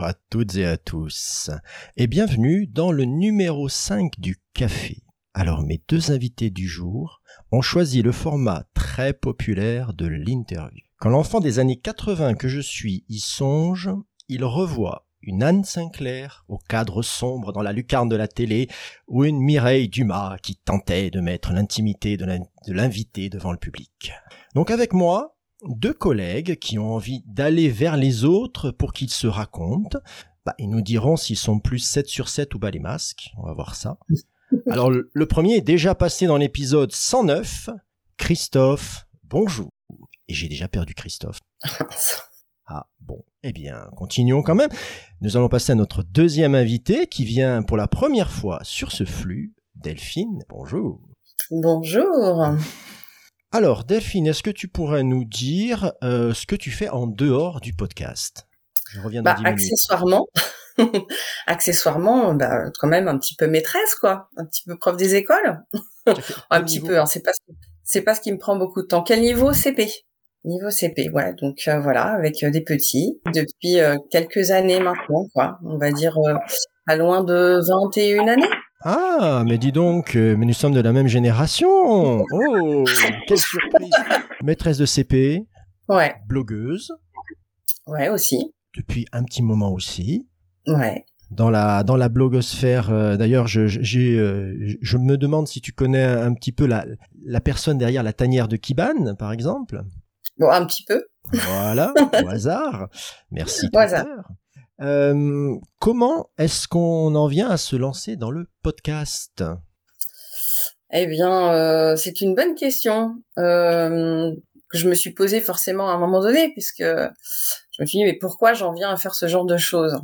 bonjour à toutes et à tous et bienvenue dans le numéro 5 du café. Alors mes deux invités du jour ont choisi le format très populaire de l'interview. Quand l'enfant des années 80 que je suis y songe, il revoit une Anne Sinclair au cadre sombre dans la lucarne de la télé, ou une Mireille Dumas qui tentait de mettre l'intimité de l'invité devant le public. Donc avec moi, deux collègues qui ont envie d'aller vers les autres pour qu'ils se racontent. Bah, ils nous diront s'ils sont plus 7 sur 7 ou bas les masques. On va voir ça. Alors, le, premier est déjà passé dans l'épisode 109. Christophe, bonjour. Et j'ai déjà perdu Christophe. Ah bon, eh bien, continuons quand même. Nous allons passer à notre deuxième invité qui vient pour la première fois sur ce flux. Delphine, bonjour. Bonjour. Alors, Delphine, est-ce que tu pourrais nous dire euh, ce que tu fais en dehors du podcast? Je reviens dans bah, accessoirement, accessoirement, bah, quand même un petit peu maîtresse, quoi, un petit peu prof des écoles, un petit peu. Hein, c'est pas c'est pas ce qui me prend beaucoup de temps. Quel niveau? CP Niveau CP, ouais. Donc euh, voilà, avec euh, des petits depuis quelques années maintenant, quoi. On va dire à loin de 21 années. Ah, mais dis donc, euh, mais nous sommes de la même génération. Oh, quelle surprise. Maîtresse de CP. Ouais. Blogueuse. Ouais, aussi. Depuis un petit moment aussi. Ouais. Dans la dans la blogosphère, euh, d'ailleurs, je j'ai euh, je me demande si tu connais un petit peu la la personne derrière la tanière de Kiban, par exemple. Bon, un petit peu. Voilà, au hasard. Merci. Au hasard. Euh, comment est-ce qu'on en vient à se lancer dans le podcast? Eh bien, euh, c'est une bonne question euh, que je me suis posée forcément à un moment donné, puisque je me suis dit mais pourquoi j'en viens à faire ce genre de choses?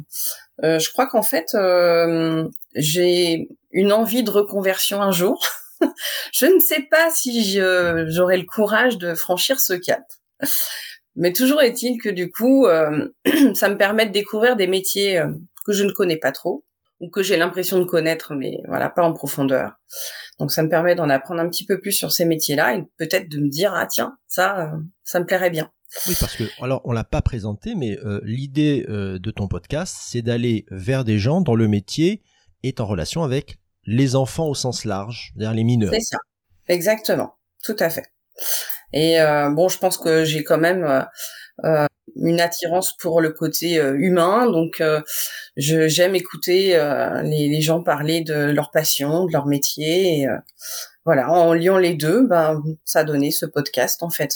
Je crois qu'en fait, j'ai une envie de reconversion un jour. je ne sais pas si j'aurai le courage de franchir ce cap. Mais toujours est-il que du coup, euh, ça me permet de découvrir des métiers euh, que je ne connais pas trop ou que j'ai l'impression de connaître, mais voilà, pas en profondeur. Donc ça me permet d'en apprendre un petit peu plus sur ces métiers-là et peut-être de me dire ah tiens ça euh, ça me plairait bien. Oui parce que alors on l'a pas présenté, mais l'idée de ton podcast c'est d'aller vers des gens dont le métier est en relation avec les enfants au sens large, c'est-à-dire les mineurs. C'est ça, exactement, tout à fait. Et euh, bon, je pense que j'ai quand même euh, euh, une attirance pour le côté humain, donc je j'aime écouter les, les, gens parler de leur passion, de leur métier. Et, voilà, en liant les deux, ben ça a donné ce podcast en fait.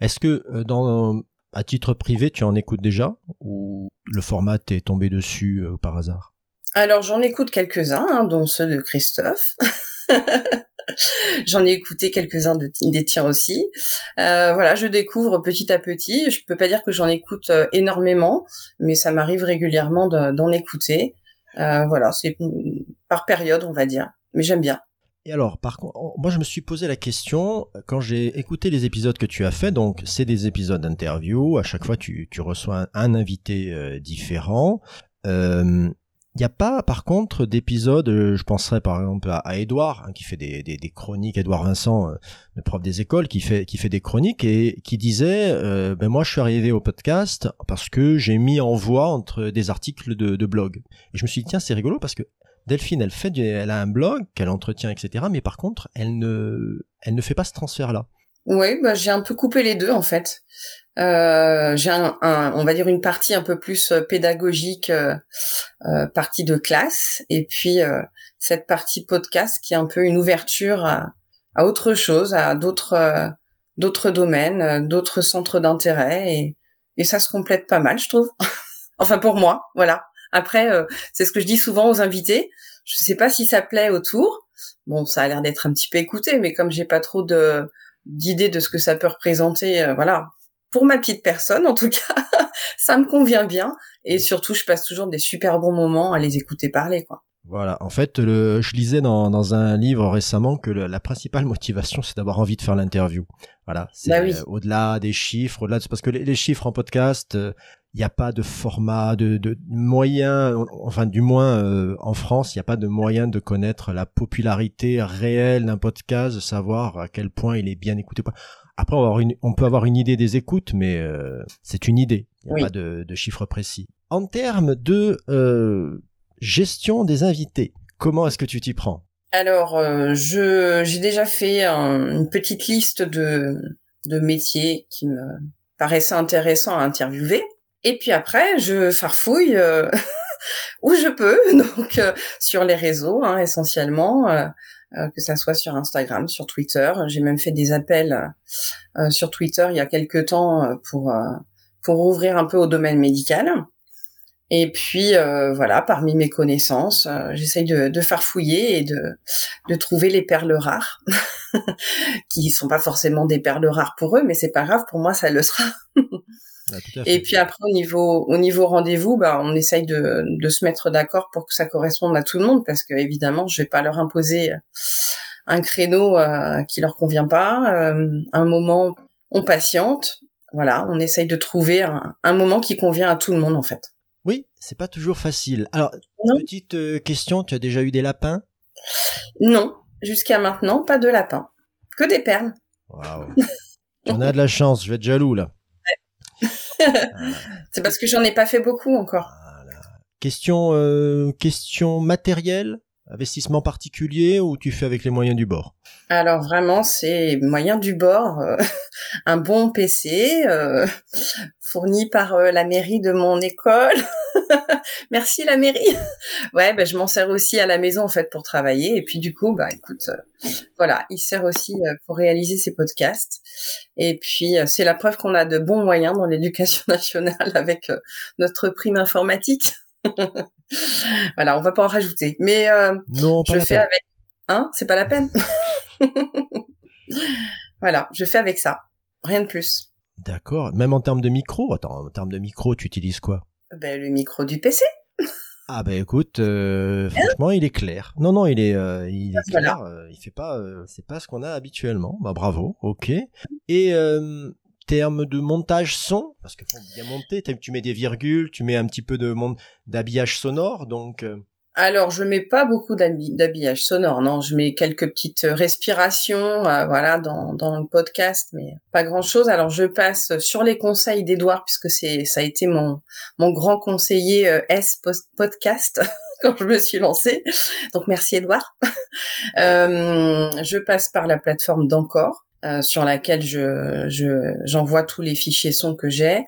Est-ce que dans à titre privé, tu en écoutes déjà ou le format t'est tombé dessus par hasard? Alors j'en écoute quelques-uns, hein, dont ceux de Christophe. J'en ai écouté quelques-uns de, des tiens aussi. Euh, voilà, je découvre petit à petit. Je peux pas dire que j'en écoute euh, énormément, mais ça m'arrive régulièrement d'en écouter. Euh, voilà, c'est par période, on va dire. Mais j'aime bien. Et alors, par contre, moi je me suis posé la question quand j'ai écouté les épisodes que tu as fait. Donc, c'est des épisodes d'interview. À chaque fois, tu, reçois un, invité différent. N'y a pas, par contre, d'épisodes, euh, je penserais par exemple à, Edouard, hein, qui fait des, chroniques, Edouard Vincent, euh, le prof des écoles, qui fait, des chroniques et qui disait, euh, ben moi je suis arrivé au podcast parce que j'ai mis en voix entre des articles de, de blog. Et je me suis dit, tiens, c'est rigolo parce que Delphine, elle fait, elle a un blog qu'elle entretient, etc. Mais par contre, elle ne, elle ne fait pas ce transfert-là. Oui, bah, j'ai un peu coupé les deux en fait. Euh, j'ai un, on va dire une partie un peu plus euh, pédagogique, euh, euh, partie de classe, et puis cette partie podcast qui est un peu une ouverture à, à autre chose, à d'autres d'autres domaines, d'autres centres d'intérêt, et, et ça se complète pas mal, je trouve. enfin pour moi, voilà. Après, c'est ce que je dis souvent aux invités. Je sais pas si ça plaît autour. Bon, ça a l'air d'être un petit peu écouté, mais comme j'ai pas trop de d'idées de ce que ça peut représenter, voilà, pour ma petite personne, en tout cas, ça me convient bien. Et surtout, je passe toujours des super bons moments à les écouter parler, quoi. Voilà. En fait, le, je lisais dans, dans un livre récemment que la principale motivation, c'est d'avoir envie de faire l'interview. Voilà. C'est bah euh, au-delà des chiffres, au-delà de, parce que les, chiffres en podcast, il euh, n'y a pas de format, de, de moyen, enfin du moins euh, en France, il n'y a pas de moyen de connaître la popularité réelle d'un podcast, de savoir à quel point il est bien écouté. Après, on, peut avoir une idée des écoutes, mais euh, c'est une idée. Il n'y a pas de, de chiffres précis. En termes de euh, gestion des invités, comment est-ce que tu t'y prends? Alors, euh, je j'ai déjà fait une petite liste de, de métiers qui me paraissaient intéressants à interviewer. Et puis après, je farfouille euh, où je peux, donc euh, sur les réseaux hein, essentiellement, euh, que ça soit sur Instagram, sur Twitter. J'ai même fait des appels sur Twitter il y a quelque temps pour pour ouvrir un peu au domaine médical. Et puis voilà, parmi mes connaissances, j'essaye de, de farfouiller et de, de trouver les perles rares, qui sont pas forcément des perles rares pour eux, mais c'est pas grave, pour moi ça le sera. et puis après au niveau au niveau rendez-vous, bah on essaye de, de se mettre d'accord pour que ça corresponde à tout le monde parce que évidemment je vais pas leur imposer un créneau euh, qui leur convient pas, euh, un moment on patiente, voilà, on essaye de trouver un, un, moment qui convient à tout le monde en fait. Oui, c'est pas toujours facile. Alors petite euh, question, tu as déjà eu des lapins? Non, jusqu'à maintenant pas de lapins, que des perles. Waouh. On a de la chance, je vais être jaloux là. c'est parce que j'en ai pas fait beaucoup encore. Question, euh, question matérielle, investissement particulier ou tu fais avec les moyens du bord? Alors vraiment, c'est moyen du bord, euh, un bon PC euh, fourni par euh, la mairie de mon école. Merci la mairie. ouais, ben je m'en sers aussi à la maison en fait pour travailler et puis du coup, bah écoute, voilà, il sert aussi pour réaliser ces podcasts. Et puis c'est la preuve qu'on a de bons moyens dans l'éducation nationale avec notre prime informatique. Voilà, on va pas en rajouter, mais non, je fais avec. Hein, c'est pas la peine? voilà, je fais avec ça, rien de plus. D'accord. Même en termes de micro, attends, en termes de micro, tu utilises quoi? Ben, le micro du PC. Ah ben écoute, euh, franchement, il est clair. Non, non, il est, euh, il est clair. Euh, il fait pas, c'est pas ce qu'on a habituellement. Bah bravo, ok. Et termes de montage son, parce que faut bien monter, tu mets des virgules, tu mets un petit peu de d'habillage sonore, donc. Alors, je mets pas beaucoup d'habillage sonore, non. Je mets quelques petites respirations, euh, voilà, dans, dans le podcast, mais pas grand-chose. Alors, je passe sur les conseils d'Edouard, puisque c'est ça a été mon mon grand conseiller euh, S podcast quand je me suis lancée. Donc, merci Edouard. euh, je passe par la plateforme d'Encore. Euh, sur laquelle je j'envoie tous les fichiers sons que j'ai.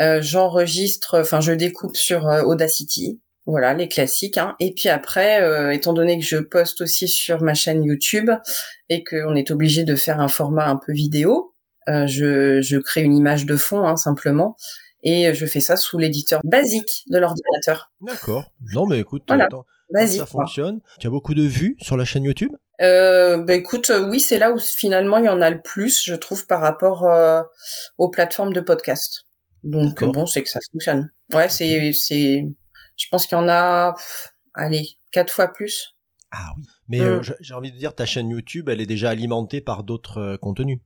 J'enregistre, enfin je découpe sur Audacity. Voilà, les classiques. Hein. Et puis après, euh, étant donné que je poste aussi sur ma chaîne YouTube et qu'on est obligé de faire un format un peu vidéo, euh, je, je, crée une image de fond hein, simplement et je fais ça sous l'éditeur basique de l'ordinateur. D'accord. Non mais écoute, ça fonctionne. Tu as beaucoup de vues sur la chaîne YouTube? Euh, bah écoute, euh, oui, c'est là où finalement il y en a le plus, je trouve, par rapport aux plateformes de podcast. Donc bon, c'est que ça fonctionne. Ouais, c'est c'est je pense qu'il y en a, allez, quatre fois plus. Ah oui. Mais euh, mm. j'ai envie de dire, ta chaîne YouTube, elle est déjà alimentée par d'autres euh, contenus.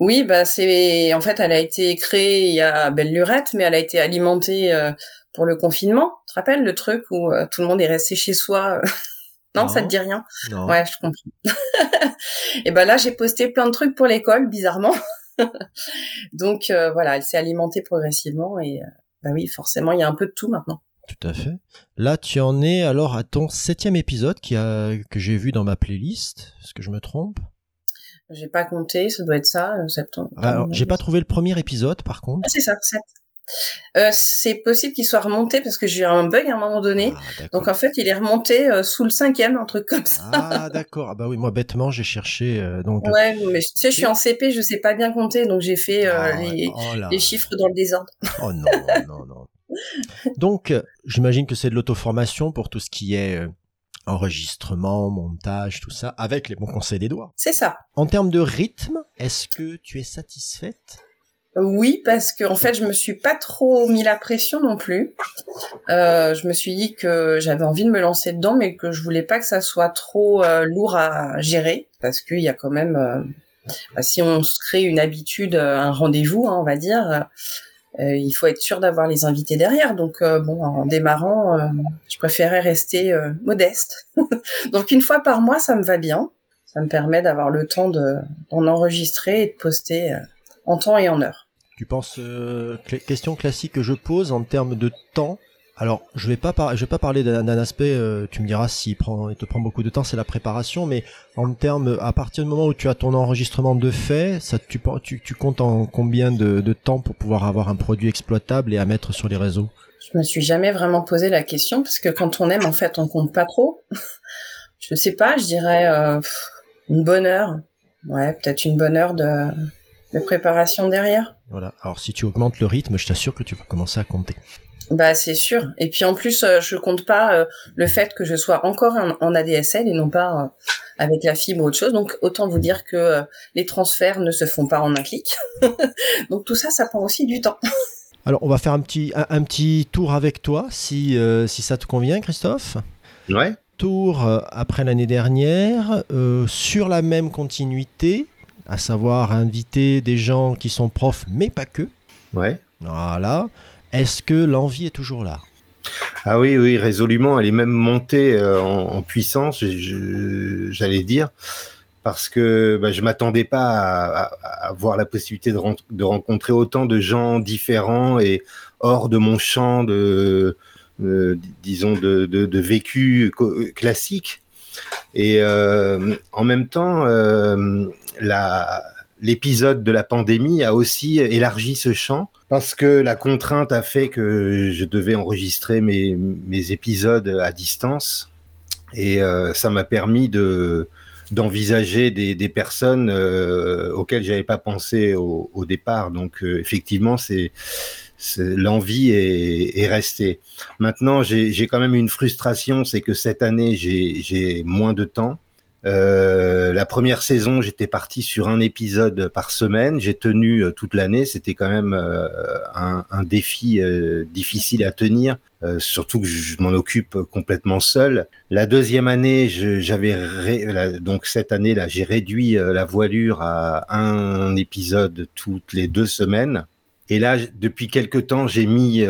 Oui, bah c'est, en fait, elle a été créée il y a belle lurette, mais elle a été alimentée euh, pour le confinement. Tu te rappelles le truc où tout le monde est resté chez soi non, ça te dit rien non. Ouais, je comprends. et ben là, j'ai posté plein de trucs pour l'école, bizarrement. Donc voilà, elle s'est alimentée progressivement et bah oui, forcément, il y a un peu de tout maintenant. Tout à fait. Là, tu en es alors à ton septième épisode qui a, que j'ai vu dans ma playlist. Est-ce que je me trompe? J'ai pas compté, ça doit être ça, euh, septembre. Alors, j'ai pas trouvé le premier épisode, par contre. Ah, c'est ça, sept. Euh, c'est possible qu'il soit remonté parce que j'ai eu un bug à un moment donné. Ah, Donc en fait, il est remonté euh, sous le cinquième, un truc comme ça. Ah d'accord. Ah bah oui, moi bêtement, j'ai cherché. Euh, donc. Ouais, mais tu sais, je suis en CP, je sais pas bien compter, donc j'ai fait ah, les, oh les, chiffres dans le désordre. Oh non, non, non. Donc, euh, j'imagine que c'est de l'auto-formation pour tout ce qui est euh, enregistrement, montage, tout ça, avec les bons conseils des doigts. C'est ça. En termes de rythme, est-ce que tu es satisfaite? Oui, parce que en fait, je me suis pas trop mis la pression non plus. Euh, je me suis dit que j'avais envie de me lancer dedans, mais que je voulais pas que ça soit trop lourd à gérer, parce qu'il y a quand même, bah, si on se crée une habitude, un rendez-vous, hein, on va dire, euh, il faut être sûr d'avoir les invités derrière. Donc euh, bon, en démarrant, euh, je préférais rester modeste. Donc une fois par mois, ça me va bien. Ça me permet d'avoir le temps de d'en enregistrer et de poster en temps et en heure. Tu penses question classique que je pose en termes de temps alors, je vais pas je vais pas parler d'un aspect. Euh, tu me diras s'il prend, te prend beaucoup de temps, c'est la préparation. Mais en termes, à partir du moment où tu as ton enregistrement de fait, ça, tu, tu, comptes en combien de, de, temps pour pouvoir avoir un produit exploitable et à mettre sur les réseaux? Je me suis jamais vraiment posé la question parce que quand on aime, en fait, on compte pas trop. je sais pas, je dirais euh, une bonne heure. Ouais, peut-être une bonne heure de, de préparation derrière. Voilà. Alors, si tu augmentes le rythme, je t'assure que tu vas commencer à compter. Bah c'est sûr. Et puis en plus, euh, je compte pas euh, le fait que je sois encore en, ADSL et non pas euh, avec la fibre ou autre chose. Donc autant vous dire que les transferts ne se font pas en un clic. Donc tout ça, ça prend aussi du temps. Alors on va faire un petit un, petit tour avec toi, si si ça te convient, Christophe. Ouais. Tour après l'année dernière sur la même continuité, à savoir inviter des gens qui sont profs, mais pas que. Ouais. Voilà. Est-ce que l'envie est toujours là? Ah oui, oui, résolument. Elle est même montée euh, en, puissance, j'allais dire, parce que bah, je m'attendais pas à, avoir la possibilité de, rencontrer autant de gens différents et hors de mon champ de, disons, de, vécu classique. Et euh, en même temps, euh, l'épisode de la pandémie a aussi élargi ce champ parce que la contrainte a fait que je devais enregistrer mes, épisodes à distance et euh, ça m'a permis de d'envisager des, personnes euh, auxquelles j'avais pas pensé au, départ. Donc euh, effectivement, c'est l'envie est, restée. Maintenant, j'ai quand même une frustration, c'est que cette année j'ai moins de temps. Euh, la première saison, j'étais parti sur un épisode par semaine. J'ai tenu euh, toute l'année. C'était quand même euh, un, un, défi difficile à tenir, surtout que je m'en occupe complètement seul. La deuxième année, j'avais donc cette année-là, j'ai réduit la voilure à un épisode toutes les deux semaines. Et là, depuis quelque temps, j'ai mis,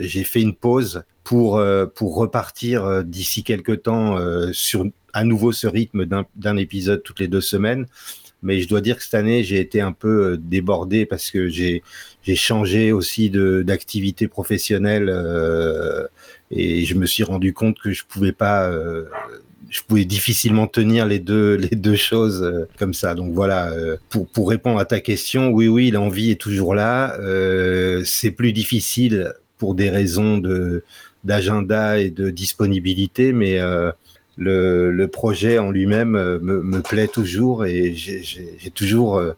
j'ai fait une pause pour pour repartir d'ici quelque temps sur à nouveau ce rythme d'un épisode toutes les deux semaines. Mais je dois dire que cette année, j'ai été un peu euh, débordé parce que j'ai changé aussi d'activité professionnelle euh, et je me suis rendu compte que je pouvais pas, euh, je pouvais difficilement tenir les deux les deux choses euh, comme ça. Donc voilà, euh, pour pour répondre à ta question, oui oui, l'envie est toujours là. C'est plus difficile pour des raisons de d'agenda et de disponibilité, mais le, le projet en lui-même euh, me, me, plaît toujours et j'ai toujours euh,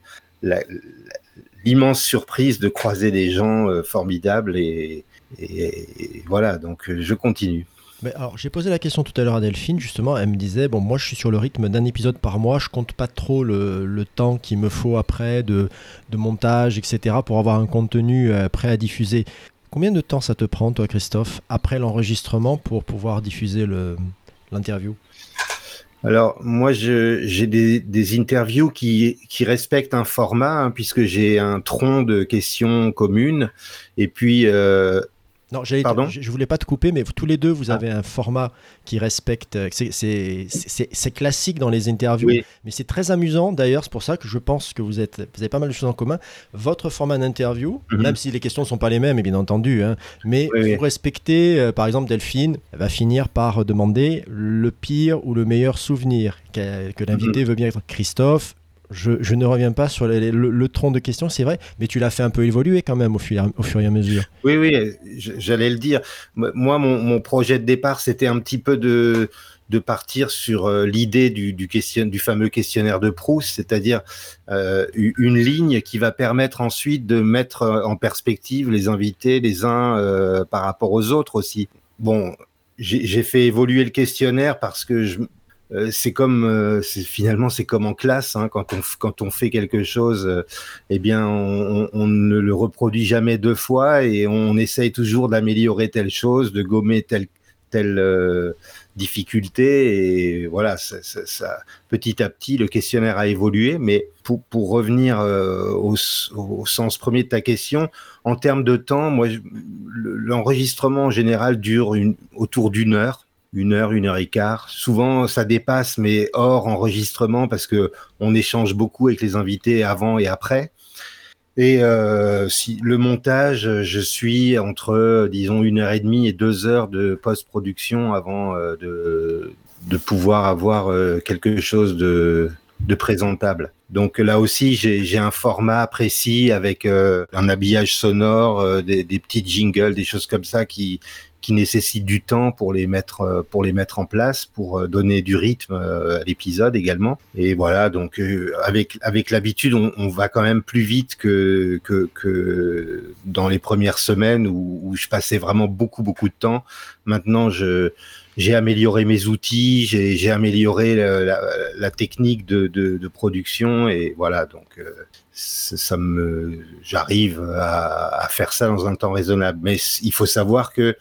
l'immense surprise de croiser des gens euh, formidables et, et, voilà, donc je continue. Alors, j'ai posé la question tout à l'heure à Delphine, justement, elle me disait, bon, moi je suis sur le rythme d'un épisode par mois, je compte pas trop le, temps qu'il me faut après de, montage, etc., pour avoir un contenu prêt à diffuser. Combien de temps ça te prend, toi, Christophe, après l'enregistrement pour pouvoir diffuser l'interview? Alors moi, j'ai des, interviews qui, qui respectent un format hein, puisque j'ai un tronc de questions communes et puis euh, non, je, voulais pas te couper, mais tous les deux, vous ah. avez un format qui respecte. Euh, c'est classique dans les interviews, mais c'est très amusant. D'ailleurs, c'est pour ça que je pense que vous, êtes, vous avez pas mal de choses en commun. Votre format d'interview, mhm. même si les questions ne sont pas les mêmes, bien entendu, hein, mais vous respectez, euh, par exemple, Delphine elle va finir par demander le pire ou le meilleur souvenir que, que l'invité mhm. veut bien être. Christophe, je, ne reviens pas sur le, tronc de questions, c'est vrai, mais tu l'as fait un peu évoluer quand même au fur, et à mesure. Oui, oui, j'allais le dire. Moi, mon, projet de départ, c'était un petit peu de, partir sur euh, l'idée du, question, fameux questionnaire de Proust, c'est-à-dire euh, une ligne qui va permettre ensuite de mettre en perspective les invités les uns euh, par rapport aux autres aussi. Bon, j'ai fait évoluer le questionnaire parce que je, euh, c'est comme euh, finalement c'est comme en classe hein, quand on fait quelque chose euh, eh bien on, ne le reproduit jamais deux fois et on essaye toujours d'améliorer telle chose de gommer telle telle difficulté et voilà ça, ça, petit à petit le questionnaire a évolué. Mais pour, pour revenir au, au, sens premier de ta question en termes de temps moi l'enregistrement en général dure autour d'une heure une heure, une heure et quart. Souvent, ça dépasse, mais hors enregistrement, parce que on échange beaucoup avec les invités avant et après. Et euh, si le montage, je suis entre, disons, une heure et demie et deux heures de post-production avant euh, de, de pouvoir avoir euh, quelque chose de, de présentable. Donc là aussi, j'ai un format précis avec euh, un habillage sonore, des, des petits jingles, des choses comme ça qui qui nécessitent du temps pour les mettre euh, pour les mettre en place, pour donner du rythme à l'épisode également. Et voilà, donc avec avec l'habitude, on, va quand même plus vite que que, que dans les premières semaines où, je passais vraiment beaucoup beaucoup de temps. Maintenant, je j'ai amélioré mes outils, j'ai amélioré la, technique de, de, production et voilà donc euh, ça me j'arrive à, faire ça dans un temps raisonnable. Mais il faut savoir que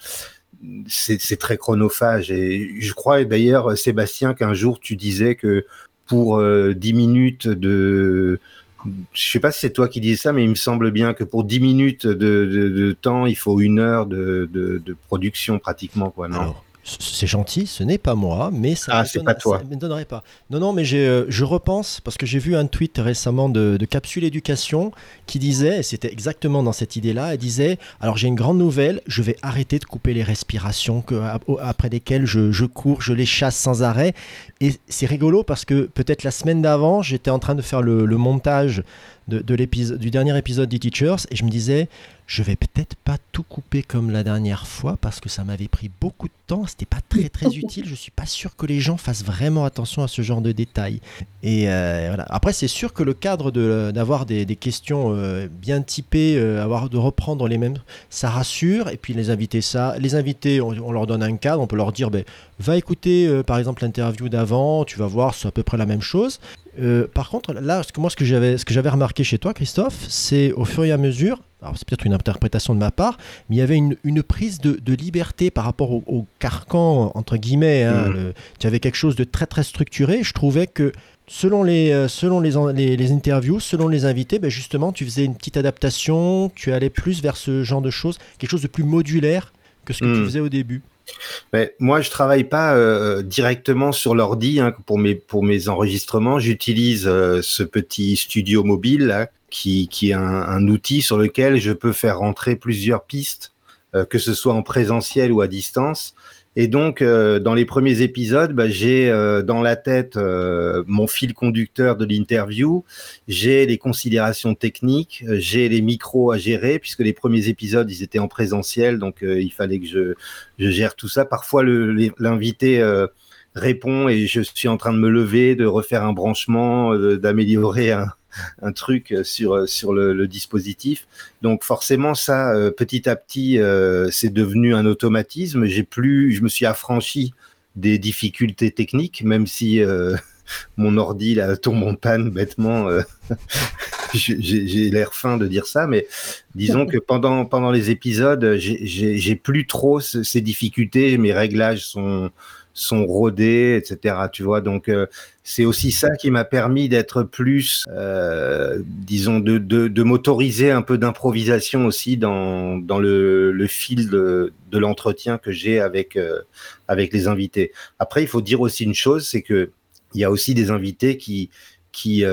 c'est très chronophage et je crois d'ailleurs Sébastien qu'un jour tu disais que pour euh, 10 minutes de je sais pas si c'est toi qui disais ça, mais il me semble bien que pour 10 minutes de, temps, il faut une heure de, de production pratiquement, quoi, non? C'est gentil, ce n'est pas moi, mais ça ah, pas toi. me donnerait pas. Non, non, mais euh, je repense parce que j'ai vu un tweet récemment de, Capsule Éducation qui disait, et c'était exactement dans cette idée-là, elle disait alors j'ai une grande nouvelle, je vais arrêter de couper les respirations que, après lesquelles je, cours, je les chasse sans arrêt. Et c'est rigolo parce que peut-être la semaine d'avant, j'étais en train de faire le, montage de, de du dernier épisode des Teachers et je me disais je vais peut-être pas tout couper comme la dernière fois parce que ça m'avait pris beaucoup de temps, c'était pas très très utile. Je suis pas sûr que les gens fassent vraiment attention à ce genre de détails. Et euh, voilà. Après, c'est sûr que le cadre d'avoir des, des, questions euh, bien typées, euh, avoir de reprendre les mêmes, ça rassure. Et puis les invités, ça, les invités, on, leur donne un cadre, on peut leur dire, ben, va écouter par exemple l'interview d'avant, tu vas voir, c'est à peu près la même chose. Par contre, là, moi, ce que j'avais, ce que j'avais remarqué chez toi, Christophe, c'est au fur et à mesure, alors c'est peut-être une interprétation de ma part, mais il y avait une, une prise de, de, liberté par rapport au, carcan, entre guillemets. Hein, mmh. tu avais quelque chose de très très structuré. Je trouvais que selon les, euh, selon les, les, interviews, selon les invités, ben justement, tu faisais une petite adaptation, tu allais plus vers ce genre de choses, quelque chose de plus modulaire que ce que tu mmh. faisais au début. Mais moi, je travaille pas euh, directement sur l'ordi hein, pour mes enregistrements. J'utilise euh, ce petit studio mobile là, qui, qui est un, outil sur lequel je peux faire rentrer plusieurs pistes, euh, que ce soit en présentiel ou à distance. Et donc, euh, dans les premiers épisodes, bah, j'ai euh, dans la tête mon fil conducteur de l'interview, j'ai les considérations techniques, j'ai les micros à gérer, puisque les premiers épisodes, ils étaient en présentiel, donc il fallait que je, je, gère tout ça. Parfois, l'invité répond et je suis en train de me lever, de refaire un branchement, d'améliorer un, un truc sur sur le, dispositif. Donc forcément ça, euh, petit à petit, euh, c'est devenu un automatisme. J'ai plus, je me suis affranchi des difficultés techniques, même si euh, mon ordi là tombe en panne bêtement. j'ai l'air fin de dire ça, mais disons que pendant pendant les épisodes, j'ai plus trop ces difficultés. Mes réglages sont sont rodés, etc. Tu vois, donc euh, c'est aussi ça qui m'a permis d'être plus, euh, disons, de, de, m'autoriser un peu d'improvisation aussi dans, le, fil de, l'entretien que j'ai avec euh, avec les invités. Après, il faut dire aussi une chose, c'est que il y a aussi des invités qui qui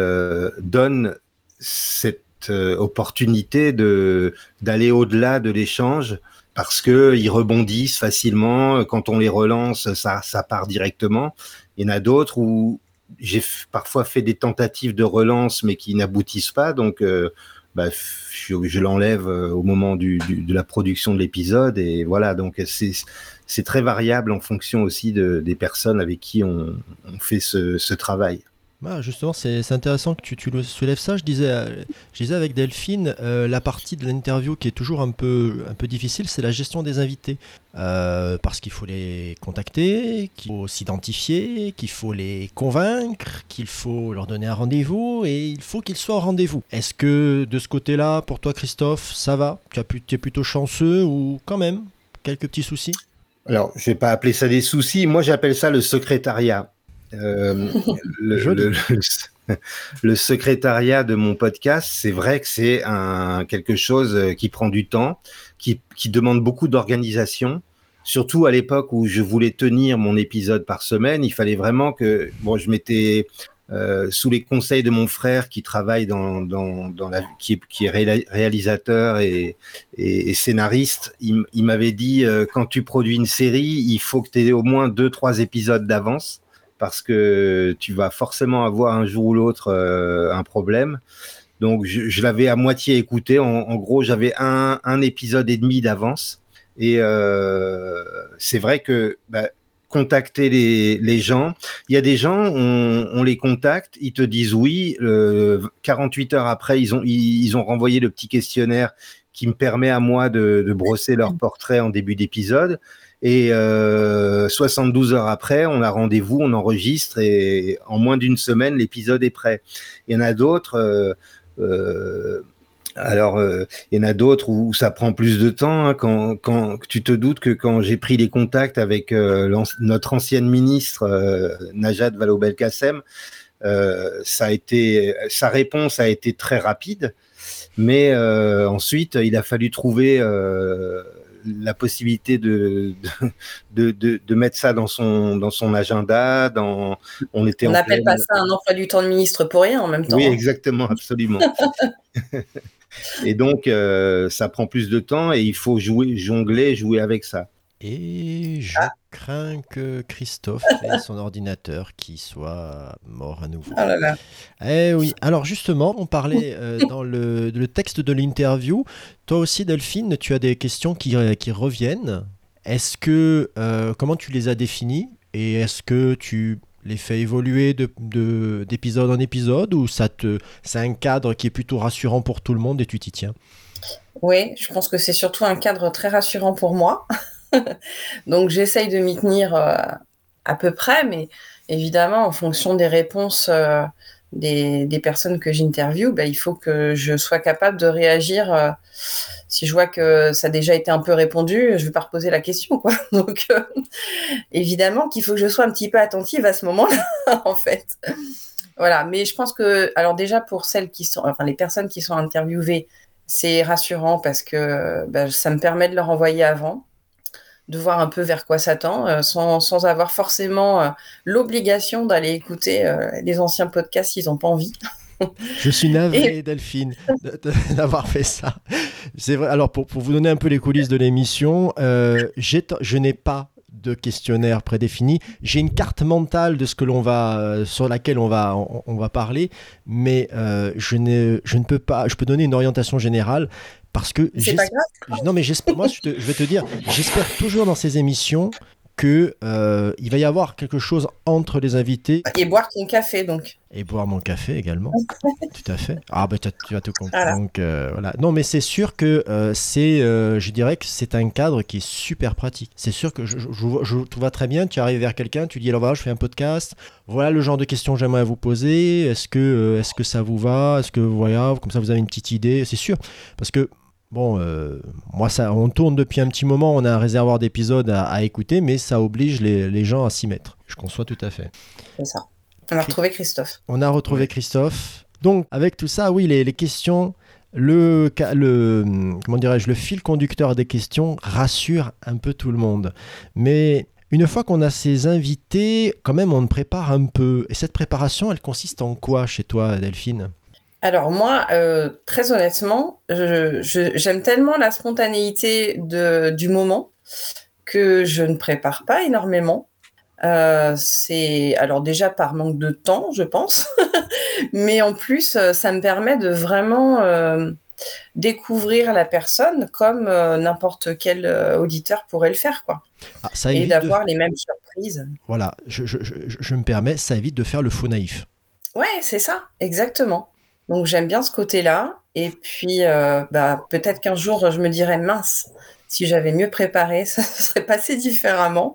donnent cette opportunité d'aller au-delà de l'échange parce que ils rebondissent facilement. Quand on les relance, ça, ça part directement. Il y en a d'autres où j'ai parfois fait des tentatives de relance, mais qui n'aboutissent pas. Donc, euh, bah, je, l'enlève euh, au moment du, du, de la production de l'épisode. Et voilà, donc c'est très variable en fonction aussi de, des personnes avec qui on, on fait ce, ce travail. Bah justement, c'est intéressant que tu, soulèves ça. Je disais, euh, je avec Delphine, euh, la partie de l'interview qui est toujours un peu, un peu difficile, c'est la gestion des invités. Euh, parce qu'il faut les contacter, qu'il faut s'identifier, qu'il faut les convaincre, qu'il faut leur donner un rendez-vous et il faut qu'ils soient au rendez-vous. Est-ce que de ce côté-là, pour toi Christophe, ça va? Tu es plutôt chanceux ou quand même quelques petits soucis? Alors, je vais pas appeler ça des soucis. Moi, j'appelle ça le secrétariat. Euh, le, le, secrétariat de mon podcast, c'est vrai que c'est un quelque chose qui prend du temps, qui, qui demande beaucoup d'organisation. surtout à l'époque où je voulais tenir mon épisode par semaine, il fallait vraiment que, bon, je m'étais euh, sous les conseils de mon frère qui travaille dans, dans, dans la, qui est, qui est réalisateur et, et, scénariste, il, il m'avait dit euh, quand tu produis une série, il faut que tu aies au moins deux trois épisodes d'avance parce que tu vas forcément avoir un jour ou l'autre euh, un problème. Donc je, l'avais à moitié écouté. En, gros, j'avais un, épisode et demi d'avance. Et euh, c'est vrai que bah, contacter les, gens. Il y a des gens, on, les contacte, ils te disent oui. Euh, 48 heures après, ils ont, renvoyé le petit questionnaire qui me permet à moi de brosser leur portrait en début d'épisode. Et euh, 72 heures après, on a rendez-vous, on enregistre et en moins d'une semaine, l'épisode est prêt. Il y en a d'autres. Euh, euh, alors, euh, il y en a d'autres où ça prend plus de temps. Hein, quand, tu te doutes que quand j'ai pris les contacts avec euh, notre ancienne ministre euh, Najat Vallaud-Belkacem, euh, ça a été, sa réponse a été très rapide, mais euh, ensuite il a fallu trouver la possibilité de de, de, de, mettre ça dans son, dans son agenda. Dans, on était on n'appelle pas ça un emploi du temps de ministre pour rien en même temps. Oui, exactement, absolument. Et donc, euh, ça prend plus de temps et il faut jouer, jongler, jouer avec ça. Et je ah. crains que Christophe ait son ordinateur qui soit mort à nouveau. Oh là là. Eh oui. Alors justement, on parlait euh, dans le, le, texte de l'interview. Toi aussi, Delphine, tu as des questions qui, qui reviennent. Est-ce que euh, comment tu les as définies et est-ce que tu les fait évoluer d'épisode de, en épisode ou ça te c'est un cadre qui est plutôt rassurant pour tout le monde et tu t'y tiens? Oui, je pense que c'est surtout un cadre très rassurant pour moi. Donc j'essaye de m'y tenir euh, à peu près, mais évidemment en fonction des réponses euh, des, personnes que j'interviewe, bah, il faut que je sois capable de réagir. Euh, si je vois que ça a déjà été un peu répondu, je vais pas reposer la question. Donc, évidemment qu'il faut que je sois un petit peu attentive à ce moment-là, en fait. Voilà. Mais je pense que, alors déjà pour celles qui sont, enfin les personnes qui sont interviewées, c'est rassurant parce que bah, ça me permet de leur envoyer avant de voir un peu vers quoi s'attend, euh, sans, sans, avoir forcément euh, l'obligation d'aller écouter euh, les anciens podcasts s'ils n'ont pas envie. Je suis navré, Et... Delphine, d'avoir fait ça. C'est vrai. Alors, pour, pour, vous donner un peu les coulisses de l'émission, euh, je n'ai pas de questionnaire prédéfini. J'ai une carte mentale de ce que l'on va, euh, sur laquelle on va, on, on va parler, mais euh, je, ne, je ne peux pas. Je peux donner une orientation générale parce que non mais j'espère moi je, te, je, vais te dire j'espère toujours dans ces émissions que euh, il va y avoir quelque chose entre les invités. Et boire ton café donc. Et boire mon café également. Tout à fait. Ah ben tu vas te comprendre voilà. donc euh, voilà. Non mais c'est sûr que euh, c'est je dirais que c'est un cadre qui est super pratique. C'est sûr que je, je, tout va très bien. Tu arrives vers quelqu'un tu dis alors voilà je fais un podcast. Voilà le genre de questions que j'aimerais vous poser. Est-ce que est-ce que ça vous va? Est-ce que voilà comme ça vous avez une petite idée? C'est sûr. Parce que Bon, euh, moi, ça, on tourne depuis un petit moment, on a un réservoir d'épisodes à, à, écouter, mais ça oblige les, les, gens à s'y mettre. Je conçois tout à fait. C'est ça. On a retrouvé Christophe. On a retrouvé Christophe. Donc, avec tout ça, oui, les, les questions, le, le, comment dirais-je, le fil conducteur des questions rassure un peu tout le monde. Mais une fois qu'on a ces invités, quand même, on prépare un peu. Et cette préparation, elle consiste en quoi chez toi, Delphine? Alors moi, euh, très honnêtement, j'aime je, je, tellement la spontanéité de, du moment que je ne prépare pas énormément. Euh, c'est alors déjà par manque de temps, je pense, mais en plus, euh, ça me permet de vraiment euh, découvrir la personne comme euh, n'importe quel auditeur pourrait le faire, quoi. Ah, ça Et d'avoir de... les mêmes surprises. Voilà, je, je, je, me permets, ça évite de faire le faux naïf. Ouais, c'est ça, exactement. Donc j'aime bien ce côté-là. Et puis euh, bah, peut-être qu'un jour je me dirais mince, si j'avais mieux préparé, ça serait passé différemment.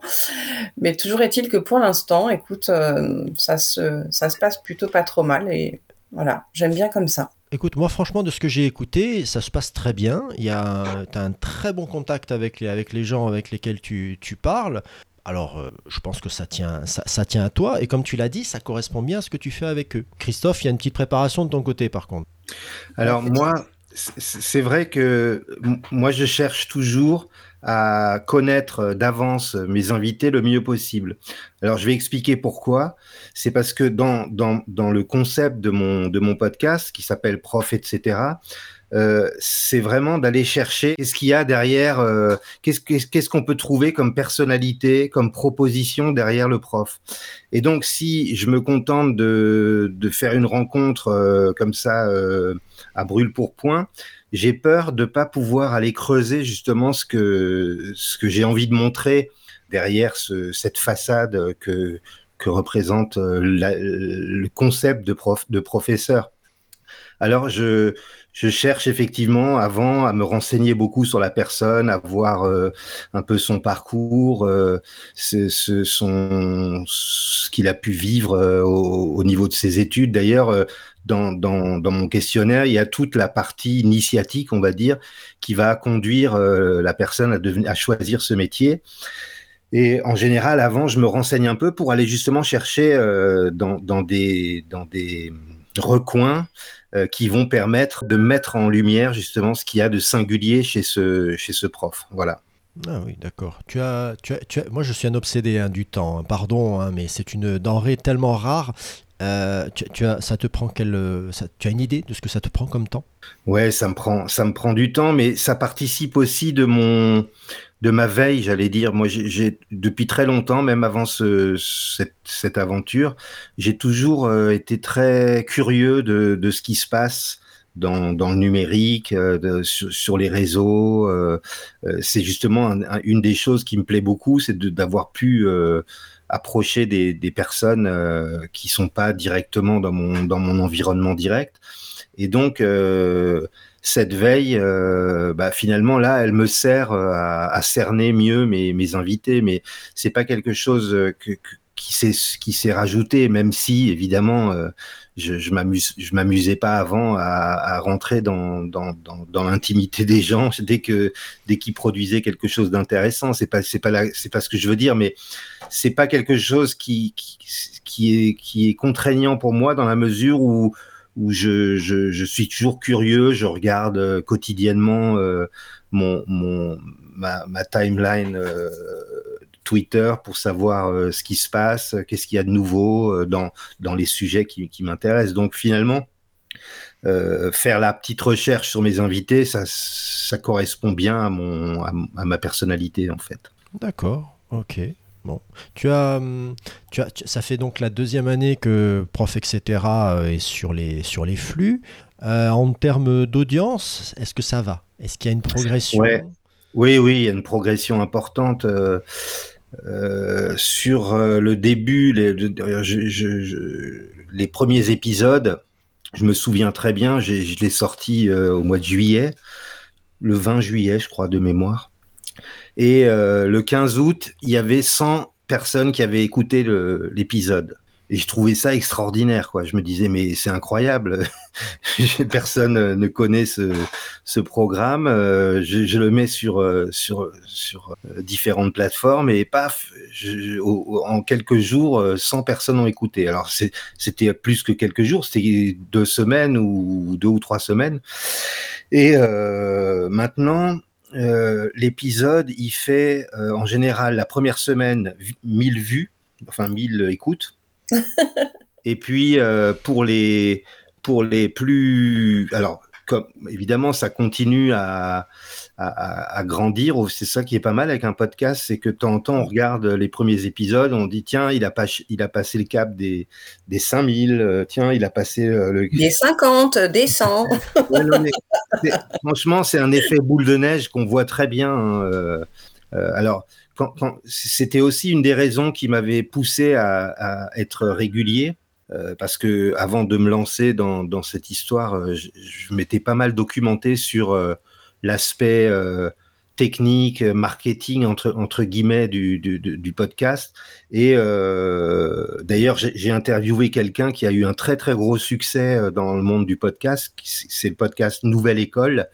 Mais toujours est-il que pour l'instant, écoute, euh, ça, se, ça se passe plutôt pas trop mal. Et voilà, j'aime bien comme ça. Écoute, moi franchement, de ce que j'ai écouté, ça se passe très bien. A, as un très bon contact avec les, gens avec lesquels tu, tu parles. Alors, euh, je pense que ça tient, ça, tient à toi. Et comme tu l'as dit, ça correspond bien à ce que tu fais avec eux. Christophe, il y a une petite préparation de ton côté, par contre. Alors, moi, c'est vrai que moi, je cherche toujours à connaître d'avance mes invités le mieux possible. Alors, je vais expliquer pourquoi. C'est parce que dans, dans, dans le concept de mon, de mon podcast, qui s'appelle Prof, etc., euh, c'est vraiment d'aller chercher qu'est-ce qu'il y a derrière, euh, qu'est-ce qu'on peut trouver comme personnalité, comme proposition derrière le prof. Et donc, si je me contente de, de faire une rencontre euh, comme ça à brûle pour point, j'ai peur de pas pouvoir aller creuser justement ce que ce que j'ai envie de montrer derrière ce, cette façade que que représente le concept de prof de professeur. Alors je je cherche effectivement avant à me renseigner beaucoup sur la personne, à voir euh, un peu son parcours, euh, ce, qu'il a pu vivre euh, au, au, niveau de ses études. D'ailleurs, dans, mon questionnaire, il y a toute la partie initiatique, on va dire, qui va conduire la personne à, choisir ce métier. Et en général, avant, je me renseigne un peu pour aller justement chercher dans des recoins euh, qui vont permettre de mettre en lumière justement ce qu'il y a de singulier chez ce, chez ce prof. Voilà. Ah oui, d'accord. Tu as, tu as, tu as, moi, je suis un obsédé hein, du temps. Hein. Pardon, hein, mais c'est une denrée tellement rare. Euh, tu, tu, as, ça te prend quel, ça, tu as une idée de ce que ça te prend comme temps? Ouais, ça me prend, ça me prend du temps, mais ça participe aussi de mon, de ma veille, j'allais dire. Moi, j'ai depuis très longtemps, même avant ce, cette, cette, aventure, j'ai toujours euh, été très curieux de, de, ce qui se passe dans, dans le numérique, euh, sur, sur, les réseaux. Euh, euh c'est justement un, un, une des choses qui me plaît beaucoup, c'est d'avoir pu euh, approcher des, des personnes qui sont pas directement dans mon, dans mon environnement direct. Et donc, cette veille, euh, bah, finalement là, elle me sert euh, à, à cerner mieux mes, mes, invités, mais c'est pas quelque chose euh, que, que, qui s'est rajouté, même si évidemment euh, je, je m'amuse je m'amusais pas avant à, à rentrer dans dans, dans, dans l'intimité des gens dès que dès qu'ils produisaient quelque chose d'intéressant. C'est pas c'est pas c'est pas ce que je veux dire, mais c'est pas quelque chose qui, qui qui est qui est contraignant pour moi dans la mesure où où je, je, suis toujours curieux, je regarde euh, quotidiennement euh, mon, mon, ma, timeline euh, Twitter pour savoir ce qui se passe, qu'est-ce qu'il y a de nouveau dans, dans les sujets qui, qui m'intéressent. Donc finalement, faire la petite recherche sur mes invités, ça, ça correspond bien à, mon, à ma personnalité en fait. D'accord, ok. Bon, tu as, hum, ça fait donc la deuxième année que Prof etc euh, est sur les sur les flux. Euh, en termes d'audience, est-ce que ça va? Est-ce qu'il y a une progression? Oui, oui, il y a une progression importante. Euh, sur le début, les, les premiers épisodes, je me souviens très bien, je l'ai sorti euh, au mois de juillet, le 20 juillet, je crois, de mémoire. Et euh, le 15 août, il y avait 100 personnes qui avaient écouté l'épisode. Et je trouvais ça extraordinaire, quoi. Je me disais, mais c'est incroyable. Personne ne connaît ce, ce programme. Euh, je, je, le mets sur, euh, sur, sur différentes plateformes et paf, je, en quelques jours, 100 personnes ont écouté. Alors, c'était plus que quelques jours, c'était deux semaines ou deux ou trois semaines. Et euh, maintenant, euh, l'épisode, il fait euh, en général la première semaine 1000 vues, enfin 1000 écoutes. et puis euh, pour les pour les plus alors comme évidemment ça continue à à, à, grandir. C'est ça qui est pas mal avec un podcast, c'est que de temps en temps, on regarde les premiers épisodes, on dit tiens, il a, pas, il a passé le cap des, des 5000, euh, tiens, il a passé euh, le... Des 50, des 100. ouais, non, franchement, c'est un effet boule de neige qu'on voit très bien. Hein, euh, alors, c'était aussi une des raisons qui m'avait poussé à, à, être régulier. Euh, parce que avant de me lancer dans, dans cette histoire, je, je m'étais pas mal documenté sur euh, l'aspect euh, technique, marketing entre, entre guillemets du, du, du podcast. Et euh, d'ailleurs, j'ai interviewé quelqu'un qui a eu un très très gros succès euh, dans le monde du podcast. C'est le podcast Nouvelle École.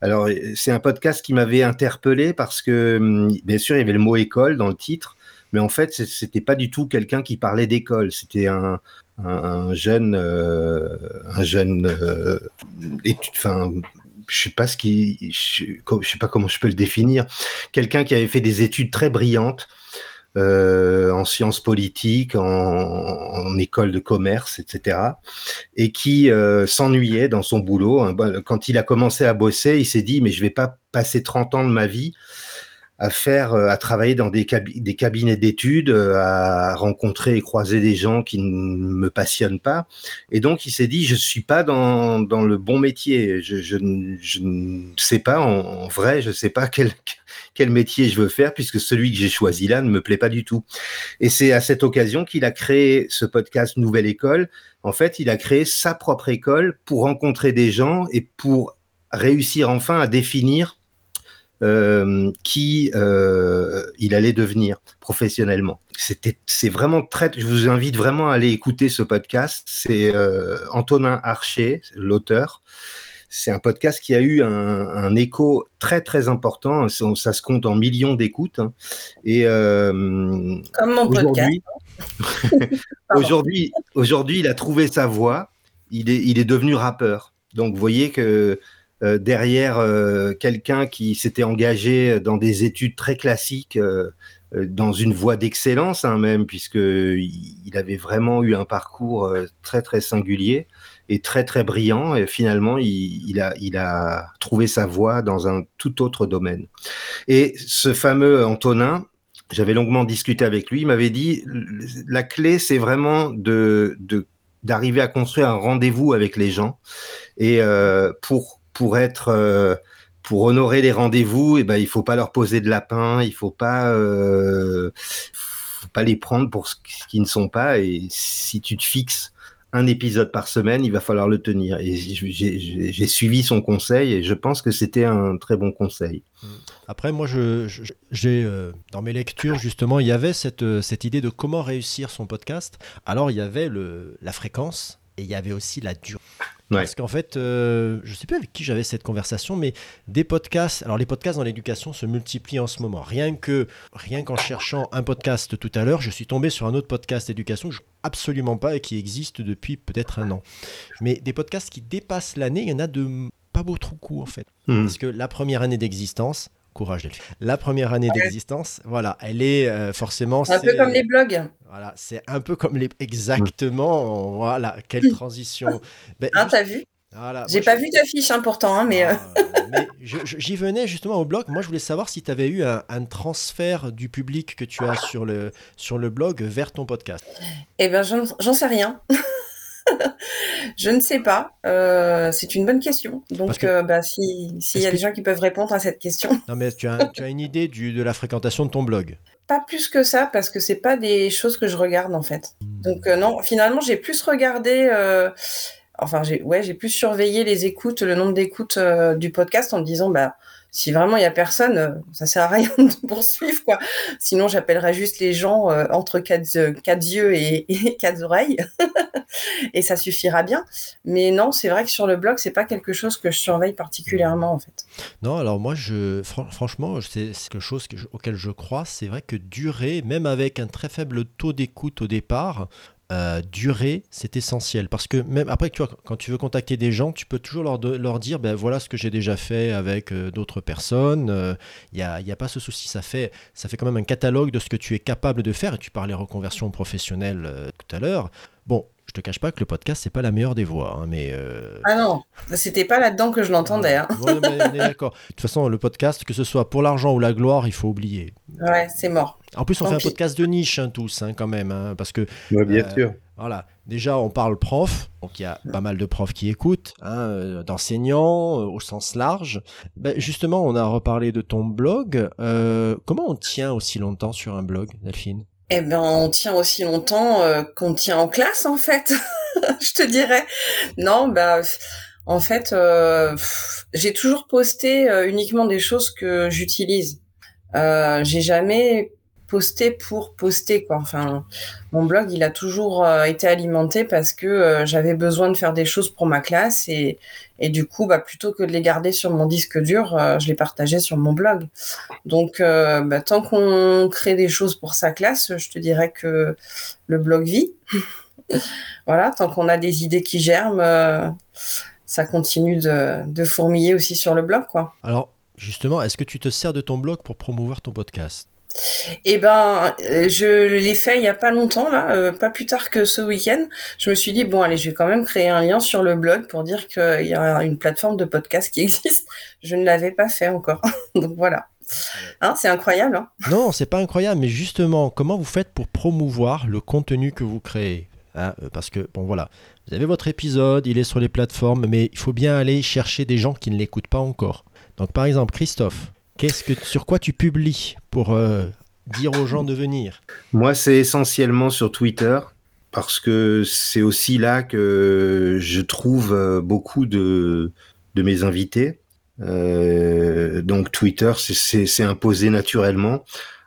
Alors, c'est un podcast qui m'avait interpellé parce que, hum, bien sûr, il y avait le mot école dans le titre, mais en fait, c'était pas du tout quelqu'un qui parlait d'école. C'était un, un, un, jeune, euh, un jeune, enfin, je sais sais pas comment je peux le définir. Quelqu'un qui avait fait des études très brillantes euh, en sciences politiques, en, école de commerce, etc. Et qui euh, s'ennuyait dans son boulot. Hein. Quand il a commencé à bosser, il s'est dit mais je vais pas passer 30 ans de ma vie à faire, euh, à travailler dans des, des cabinets d'études, euh, à rencontrer et croiser des gens qui ne me passionnent pas. Et donc, il s'est dit, je suis pas dans, dans le bon métier. Je, je, je ne sais pas, en, vrai, je sais pas quel, quel métier je veux faire puisque celui que j'ai choisi là ne me plaît pas du tout. Et c'est à cette occasion qu'il a créé ce podcast Nouvelle École. En fait, il a créé sa propre école pour rencontrer des gens et pour réussir enfin à définir qui euh, il allait devenir professionnellement. C'était, c'est vraiment très. Je vous invite vraiment à aller écouter ce podcast. C'est euh, Antonin Archer, l'auteur. C'est un podcast qui a eu un, un, écho très très important. Ça, se compte en millions d'écoutes. Hein. Et comme mon podcast. aujourd'hui, aujourd'hui, il a trouvé sa voie. Il est, il est devenu rappeur. Donc, vous voyez que euh, derrière euh, quelqu'un qui s'était engagé dans des études très classiques, euh, dans une voie d'excellence hein, même, puisque il avait vraiment eu un parcours très très singulier et très très brillant. Et finalement, il, a, trouvé sa voie dans un tout autre domaine. Et ce fameux Antonin, j'avais longuement discuté avec lui, il m'avait dit la clé, c'est vraiment de, d'arriver à construire un rendez-vous avec les gens et pour pour être euh, pour honorer les rendez-vous, eh ben il faut pas leur poser de lapin, il faut pas euh, faut pas les prendre pour ce qu'ils ne sont pas. Et si tu te fixes un épisode par semaine, il va falloir le tenir. Et j'ai suivi son conseil et je pense que c'était un très bon conseil. Après, moi, je, euh, dans mes lectures justement, il y avait cette, cette idée de comment réussir son podcast. Alors, il y avait le, la fréquence et il y avait aussi la durée. Parce qu'en fait, euh, je ne sais plus avec qui j'avais cette conversation, mais des podcasts, alors les podcasts dans l'éducation se multiplient en ce moment. Rien que rien qu'en cherchant un podcast tout à l'heure, je suis tombé sur un autre podcast que je absolument pas et qui existe depuis peut-être un an. Mais des podcasts qui dépassent l'année, il y en a de pas beau coup en fait. Hmm. Parce que la première année d'existence, Courage Delphine. La première année d'existence, voilà, elle est euh, forcément. Un peu comme les blogs. Voilà, c'est un peu comme les. Exactement. Voilà, quelle transition. ben, ah, t'as vu? Voilà, J'ai pas vu d'affiche hein, pourtant, hein, mais. Euh, ah, mais j'y venais justement au blog. Moi, je voulais savoir si tu avais eu un, transfert du public que tu as sur le, sur le blog vers ton podcast. Eh bien, j'en sais rien. je ne sais pas. Euh, c'est une bonne question. Donc, euh, bah, s'il y a des gens qui peuvent répondre à cette question. Non, mais tu as, tu as une idée du, de la fréquentation de ton blog? Pas plus que ça, parce que c'est pas des choses que je regarde en fait. Hmm. Donc, euh, non, finalement, j'ai plus regardé. Enfin, j'ai ouais, j'ai plus surveillé les écoutes, le nombre d'écoutes du podcast en me disant, bah si vraiment il y a personne, euh, ça sert à rien de poursuivre quoi. Sinon, j'appellerais juste les gens euh, entre quatre, euh, quatre, yeux et, quatre oreilles, et ça suffira bien. Mais non, c'est vrai que sur le blog, c'est pas quelque chose que je surveille particulièrement en fait. Non, alors moi, je franchement, c'est quelque chose auquel je crois. C'est vrai que durer, même avec un très faible taux d'écoute au départ, euh, durer, c'est essentiel. Parce que même après, tu vois, quand tu veux contacter des gens, tu peux toujours leur, dire, ben voilà ce que j'ai déjà fait avec euh, d'autres personnes. Il euh, n'y a, y a, pas ce souci. Ça fait, ça fait quand même un catalogue de ce que tu es capable de faire. Et tu parlais reconversion professionnelle tout à l'heure. Bon, je te cache pas que le podcast c'est pas la meilleure des voix, hein, mais ah non, c'était pas là-dedans que je l'entendais. Hein. d'accord. De toute façon, le podcast, que ce soit pour l'argent ou la gloire, il faut oublier. Ouais, c'est mort. En plus, on fait un podcast de niche hein, tous, hein, quand même, hein, parce que. bien euh, sûr. Voilà. Déjà, on parle prof, donc il y a pas mal de profs qui écoutent, euh, d'enseignants euh, au sens large. Ben, justement, on a reparlé de ton blog. comment on tient aussi longtemps sur un blog, Delphine? Eh ben, on tient aussi longtemps qu'on tient en classe, en fait. Je te dirais. Non, bah. En fait, j'ai toujours posté uniquement des choses que j'utilise. Euh, j'ai jamais posté pour poster quoi. Enfin, mon blog, il a toujours euh, été alimenté parce que euh, j'avais besoin de faire des choses pour ma classe et, et du coup, bah, plutôt que de les garder sur mon disque dur, euh, je les partageais sur mon blog. Donc, bah, tant qu'on crée des choses pour sa classe, je te dirais que le blog vit. voilà, tant qu'on a des idées qui germent ça continue de, de fourmiller aussi sur le blog, quoi. Alors, justement, est-ce que tu te sers de ton blog pour promouvoir ton podcast? Eh ben, euh, je l'ai fait il y a pas longtemps là, euh, pas plus tard que ce week-end. Je me suis dit bon allez, je vais quand même créer un lien sur le blog pour dire qu'il y a une plateforme de podcast qui existe. Je ne l'avais pas fait encore, donc voilà. Hein, c'est incroyable. Hein non, c'est pas incroyable, mais justement, comment vous faites pour promouvoir le contenu que vous créez hein, euh, Parce que bon voilà, vous avez votre épisode, il est sur les plateformes, mais il faut bien aller chercher des gens qui ne l'écoutent pas encore. Donc par exemple, Christophe, Qu'est-ce que, sur quoi tu publies pour euh, dire aux gens de venir? Moi, c'est essentiellement sur Twitter parce que c'est aussi là que je trouve euh, beaucoup de, de mes invités. Euh, donc Twitter, c'est imposé naturellement.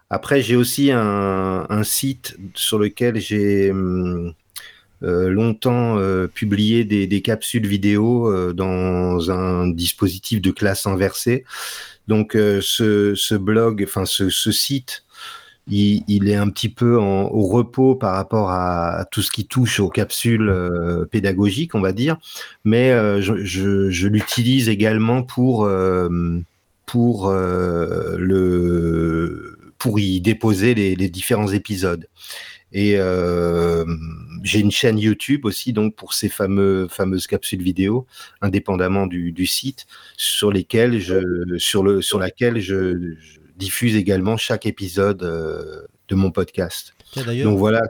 Après, j'ai aussi un, un, site sur lequel j'ai hum, longtemps euh, publié des, capsules vidéo euh, dans un dispositif de classe inversée. Donc euh, ce, blog, enfin ce, site, il, est un petit peu au repos par rapport à, tout ce qui touche aux capsules euh, pédagogiques, on va dire, mais euh, je, l'utilise également pour pour le pour y déposer les différents épisodes. Et euh, j'ai une chaîne YouTube aussi, donc pour ces fameux, fameuses capsules vidéo, indépendamment du, du site, sur lesquelles je, sur le, sur laquelle je, je diffuse également chaque épisode euh, de mon podcast. Donc voilà,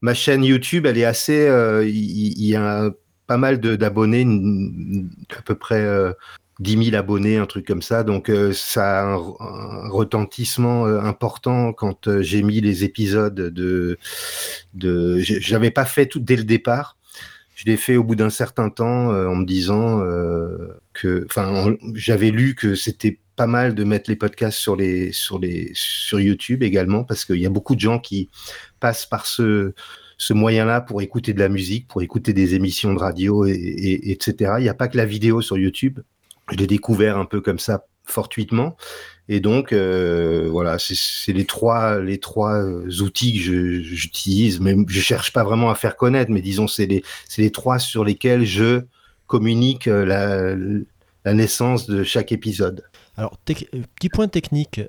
ma chaîne YouTube, elle est assez, euh, il, y a pas mal d'abonnés, à peu près euh, 10 000 abonnés, un truc comme ça. Donc euh, ça a un, retentissement euh, important quand euh, j'ai mis les épisodes de... de je n'avais pas fait tout dès le départ. Je l'ai fait au bout d'un certain temps en me disant que... Enfin, j'avais lu que c'était pas mal de mettre les podcasts sur, les, sur, les, sur YouTube également, parce qu'il y a beaucoup de gens qui passent par ce ce moyen-là pour écouter de la musique, pour écouter des émissions de radio, et, et, etc. Il n'y a pas que la vidéo sur YouTube je l'ai découvert un peu comme ça fortuitement. Et donc, euh, voilà, c'est les trois, les trois euh, outils que j'utilise. Mais je cherche pas vraiment à faire connaître, mais disons, c'est les, les trois sur lesquels je communique euh, la, naissance de chaque épisode. Alors, petit point technique,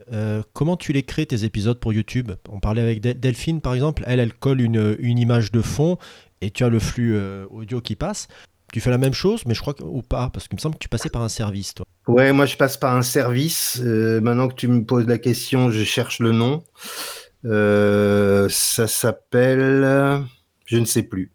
comment tu les crées tes épisodes pour YouTube? On parlait avec Delphine par exemple, elle, elle colle une, une image de fond et tu as le flux audio qui passe. Tu fais la même chose, mais je crois que, ou pas, parce qu'il me semble que tu passais par un service, toi. Ouais, moi je passe par un service. Euh, maintenant que tu me poses la question, je cherche le nom. Euh, ça s'appelle, je ne sais plus.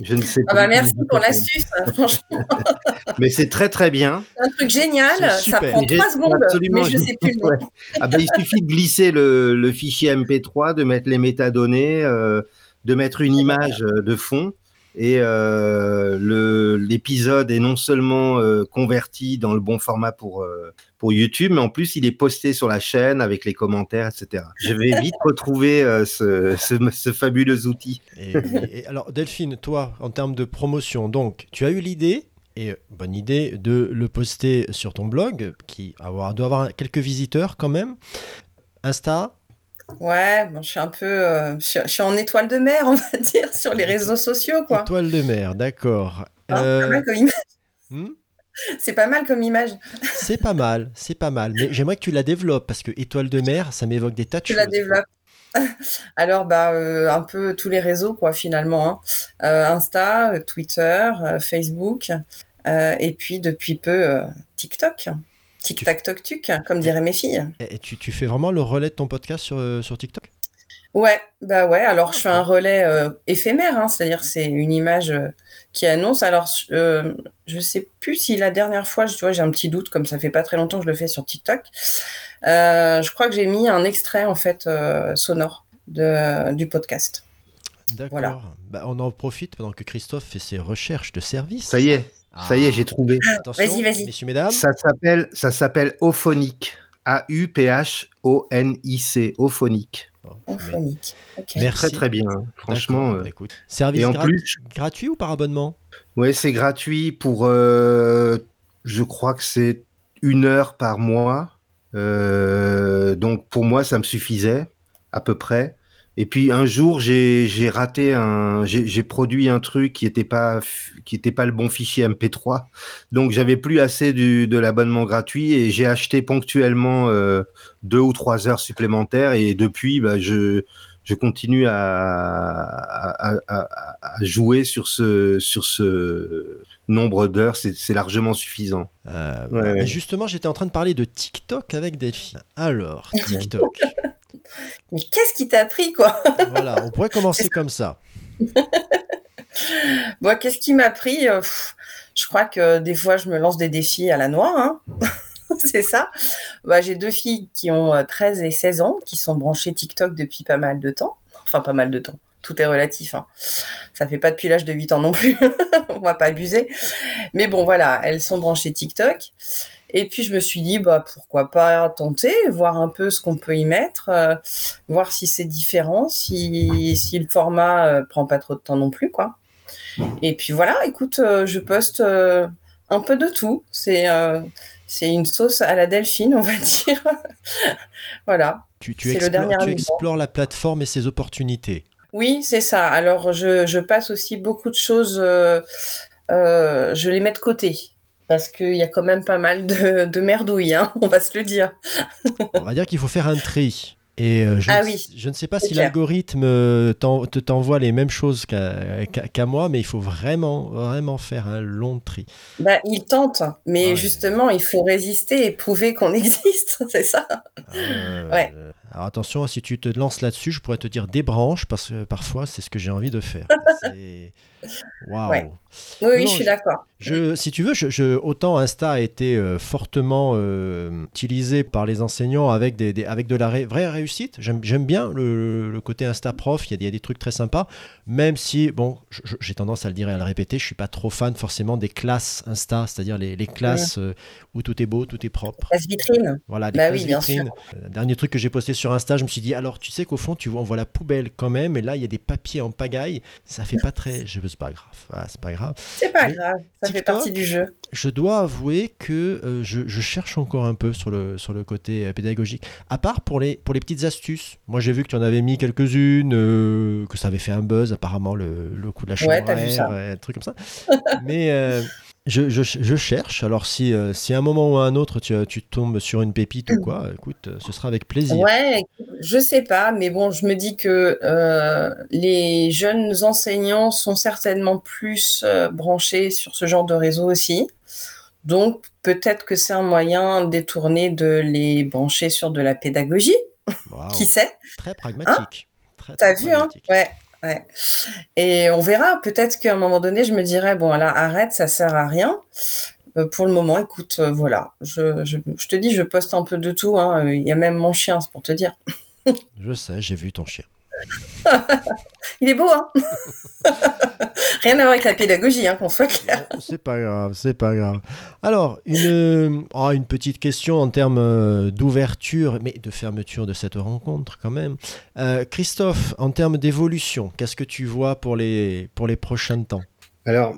Je ne sais ah bah merci pour l'astuce, hein, franchement. mais c'est très très bien. C'est un truc génial, ça prend trois secondes, Absolument, mais je ne sais plus. Ouais. Ah bah, il suffit de glisser le, le, fichier MP3, de mettre les métadonnées, euh, de mettre une image de fond et euh, l'épisode est non seulement euh, converti dans le bon format pour, euh, pour YouTube, mais en plus il est posté sur la chaîne avec les commentaires, etc. Je vais vite retrouver euh, ce, ce, ce, fabuleux outil. Et, et, alors Delphine, toi, en termes de promotion, donc tu as eu l'idée, et bonne idée, de le poster sur ton blog, qui avoir, doit avoir quelques visiteurs quand même. Insta, Ouais, bon, je suis un peu, euh, je, je, suis en étoile de mer, on va dire, sur les réseaux sociaux, quoi. Étoile de mer, d'accord. Hein, euh... hmm? C'est pas mal comme image. c'est pas mal, c'est pas mal. Mais j'aimerais que tu la développes parce que étoile de mer, ça m'évoque des tas de tu choses. la développes. Alors, bah, euh, un peu tous les réseaux, quoi, finalement. Hein. Euh, Insta, Twitter, euh, Facebook, et puis depuis peu TikTok. Tic-tac, toc-tuc, comme diraient mes filles. Et tu, tu, fais vraiment le relais de ton podcast sur, euh, sur TikTok? Ouais, bah ouais. Alors, je fais un relais euh, éphémère, hein, c'est-à-dire c'est une image euh, qui annonce. Alors, euh, je sais plus si la dernière fois, tu vois, j'ai un petit doute, comme ça fait pas très longtemps que je le fais sur TikTok. je crois que j'ai mis un extrait en fait sonore de, du podcast. D'accord. Voilà. Bah, on en profite pendant que Christophe fait ses recherches de service. Ça y est. Ça y est, j'ai trouvé. Vas-y, vas-y. Messieurs, mesdames. Ça s'appelle, ça s'appelle Ophonic. A-U-P-H-O-N-I-C. Ophonic. Ophonic. Okay. Merci. Très, très bien. Franchement. Euh... Écoute. Service et en gra plus, gratuit ou par abonnement? Oui, c'est gratuit pour. Euh, je crois que c'est une heure par mois. Euh, donc pour moi, ça me suffisait à peu près. Et puis un jour, j'ai raté un, j'ai produit un truc qui était pas qui était pas le bon fichier MP3, donc j'avais plus assez du, de l'abonnement gratuit et j'ai acheté ponctuellement euh, deux ou trois heures supplémentaires et depuis, bah, je je continue à, à, à, à, jouer sur ce sur ce nombre d'heures, c'est largement suffisant. Euh, ouais, Justement, j'étais en train de parler de TikTok avec Delphine. Alors, TikTok. Mais qu'est-ce qui t'a pris, quoi Voilà, on pourrait commencer comme ça. Bon, qu'est-ce qui m'a pris euh, Je crois que des fois, je me lance des défis à la noix. Hein c'est ça. Bah, J'ai deux filles qui ont 13 euh, et 16 ans, qui sont branchées TikTok depuis pas mal de temps. Enfin, pas mal de temps. Tout est relatif. Hein. Ça fait pas depuis l'âge de 8 ans non plus. On va pas abuser. Mais bon, voilà, elles sont branchées TikTok. Et puis je me suis dit, bah, pourquoi pas tenter, voir un peu ce qu'on peut y mettre, euh, voir si c'est différent, si, si le format euh, prend pas trop de temps non plus. quoi. Et puis voilà, écoute, euh, je poste euh, un peu de tout. C'est c'est une sauce à la Delphine, on va dire. voilà. Tu, tu, explores, tu explores la plateforme et ses opportunités. Oui, c'est ça. Alors, je, je, passe aussi beaucoup de choses, je les mets de côté. Parce qu'il y a quand même pas mal de, de merdouilles, hein, on va se le dire. on va dire qu'il faut faire un tri. Et euh, je, ah ne, oui, je, ne, sais pas si l'algorithme euh, te t'envoie les mêmes choses qu'à qu moi, mais il faut vraiment, vraiment faire un long tri. Bah, il tente, mais ouais. justement, il faut résister et prouver qu'on existe, c'est ça? Euh, ouais. Alors attention, si tu te lances là-dessus, je pourrais te dire des branches, parce que parfois, c'est ce que j'ai envie de faire. Waouh! Ouais. Oui, oui, je suis d'accord. Je, si tu veux, je, je, autant Insta a été euh, fortement euh, utilisé par les enseignants avec, des, des avec de la ré, vraie réussite. J'aime bien le, le, côté Insta prof, il y, a des, il y, a des trucs très sympas, même si, bon, j'ai tendance à le dire et à le répéter, je suis pas trop fan forcément des classes Insta, c'est-à-dire les, les, classes ouais. euh, où tout est beau, tout est propre. Voilà, bah classes oui, vitrines. Euh, dernier truc que j'ai posté sur Insta, je me suis dit, alors tu sais qu'au fond, tu vois, on voit la poubelle quand même, et là, il y a des papiers en pagaille, ça fait pas très. Je veux, c'est pas grave. Ah, c'est pas grave. C'est pas Mais grave, ça TikTok, fait partie du jeu. Je dois avouer que euh, je, je, cherche encore un peu sur le, sur le côté euh, pédagogique. À part pour les, pour les petites astuces. Moi, j'ai vu que tu en avais mis quelques-unes, euh, que ça avait fait un buzz, apparemment, le, le coup de la chambre, ouais, un truc comme ça. Mais je, je, je, cherche. Alors, si, euh, si à un moment ou à un autre, tu, tu tombes sur une pépite ou quoi, écoute, ce sera avec plaisir. Ouais, je sais pas, mais bon, je me dis que euh, les jeunes enseignants sont certainement plus euh, branchés sur ce genre de réseau aussi. Donc, peut-être que c'est un moyen détourné de les brancher sur de la pédagogie. Wow. Qui sait? Très pragmatique. Hein? T'as vu, hein? Ouais. Ouais. Et on verra. Peut-être qu'à un moment donné, je me dirais bon, là, arrête, ça sert à rien. Euh, pour le moment, écoute, euh, voilà. Je, je, je, te dis, je poste un peu de tout. Hein. Il y a même mon chien, c'est pour te dire. je sais, j'ai vu ton chien. Il est beau, hein Rien à voir avec la pédagogie, hein, qu'on soit clair. C'est pas grave, c'est pas grave. Alors, une, oh, une petite question en termes euh, d'ouverture, mais de fermeture de cette rencontre quand même. Euh, Christophe, en termes d'évolution, qu'est-ce que tu vois pour les, pour les prochains temps? Alors,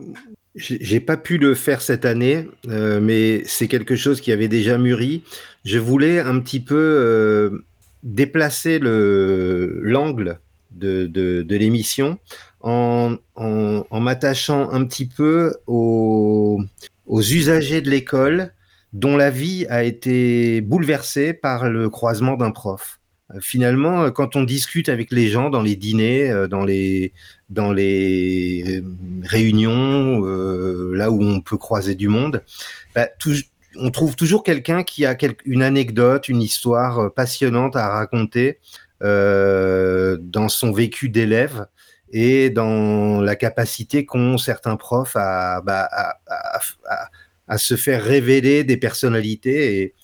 j'ai pas pu le faire cette année, euh, mais c'est quelque chose qui avait déjà mûri. Je voulais un petit peu euh, déplacer l'angle de, de, de l'émission en, m'attachant un petit peu aux, usagers de l'école dont la vie a été bouleversée par le croisement d'un prof. Finalement, quand on discute avec les gens dans les dîners, euh, dans les, dans les réunions, euh, là où on peut croiser du monde, bah, on trouve toujours quelqu'un qui a une anecdote, une histoire euh, passionnante à raconter euh, dans son vécu d'élève et dans la capacité qu'ont certains profs à, bah, se faire révéler des personnalités. Et,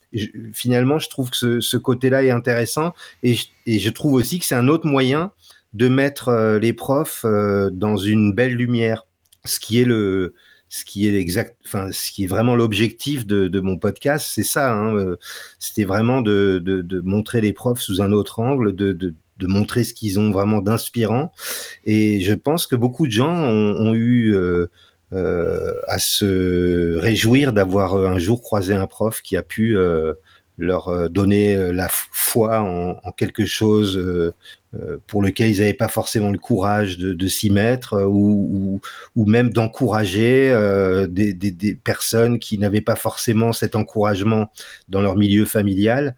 finalement, je trouve que ce, côté-là est intéressant. Et je, trouve aussi que c'est un autre moyen de mettre euh, les profs euh, dans une belle lumière, ce qui est le, ce qui est exact, enfin, ce qui est vraiment l'objectif de, mon podcast, c'est ça. Hein, euh, C'était vraiment de, de, montrer les profs sous un autre angle, de, de, montrer ce qu'ils ont vraiment d'inspirant. Et je pense que beaucoup de gens ont, eu euh, euh, à se réjouir d'avoir un jour croisé un prof qui a pu euh, leur donner la foi en, quelque chose euh, pour lequel ils n'avaient pas forcément le courage de, s'y mettre ou, même d'encourager des, personnes qui n'avaient pas forcément cet encouragement dans leur milieu familial.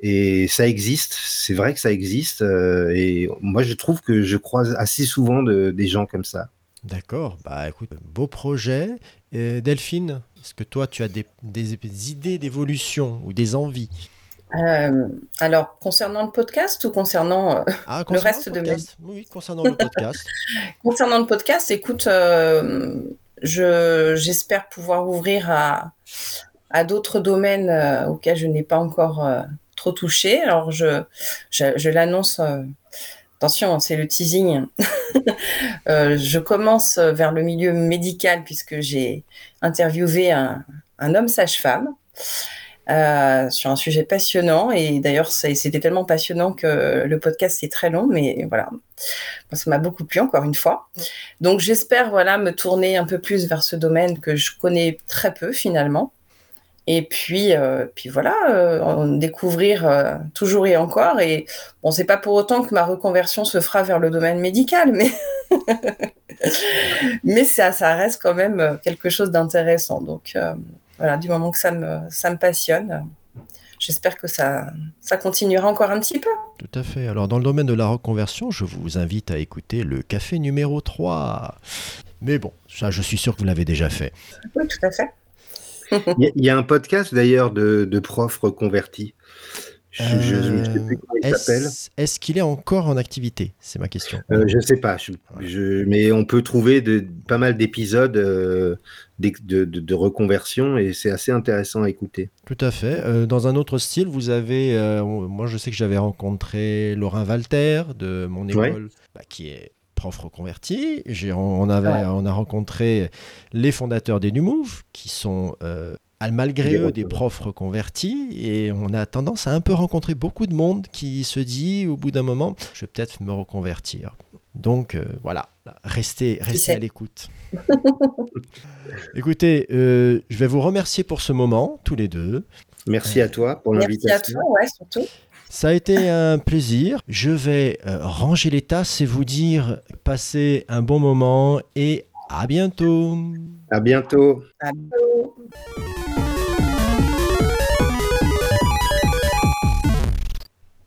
Et ça existe, c'est vrai que ça existe. et moi, je trouve que je croise assez souvent de, des gens comme ça. D'accord, bah écoute, beau projet. Delphine, est-ce que toi, tu as des, idées d'évolution ou des envies? Euh, alors, concernant le podcast ou concernant, euh, ah, le reste de ma Oui, concernant le podcast. concernant le podcast, écoute, euh, j'espère pouvoir ouvrir à, à d'autres domaines auxquels je n'ai pas encore trop touché. Alors, je, je l'annonce attention, c'est le teasing. Euh, je commence vers le milieu médical puisque j'ai interviewé un, homme sage-femme euh, sur un sujet passionnant. Et d'ailleurs, c'était tellement passionnant que le podcast c'est très long, mais voilà, ça m'a beaucoup plu encore une fois. Donc j'espère voilà me tourner un peu plus vers ce domaine que je connais très peu finalement. Et puis, euh, puis voilà, euh, découvrir euh, toujours et encore. Et bon, c'est pas pour autant que ma reconversion se fera vers le domaine médical, mais mais ça, ça reste quand même quelque chose d'intéressant. Donc voilà, du moment que ça me ça me passionne, j'espère que ça ça continuera encore un petit peu. Tout à fait. Alors dans le domaine de la reconversion, je vous invite à écouter le café numéro 3. Mais bon, ça, je suis sûr que vous l'avez déjà fait. Oui, tout à fait. Il y, a un podcast d'ailleurs de, profs reconvertis. Je ne sais plus comment il s'appelle. Est-ce qu'il est encore en activité? C'est ma question. Euh, je ne sais pas. Je, mais on peut trouver de, pas mal d'épisodes euh, de, reconversion et c'est assez intéressant à écouter. Tout à fait. Euh, dans un autre style, vous avez. moi, je sais que j'avais rencontré Laurent Walter de mon école, bah, qui est prof reconverti. On, avait, on a rencontré les fondateurs des New Move, qui sont euh, malgré eux des profs reconvertis. Et on a tendance à un peu rencontrer beaucoup de monde qui se dit au bout d'un moment, je vais peut-être me reconvertir. Donc euh, voilà, restez, restez à l'écoute. Écoutez, euh, je vais vous remercier pour ce moment, tous les deux. Merci à toi pour l'invitation. Merci à toi, ouais, surtout. Ça a été un plaisir. Je vais euh, ranger les tasses et vous dire passez un bon moment et à bientôt. À bientôt. À bientôt.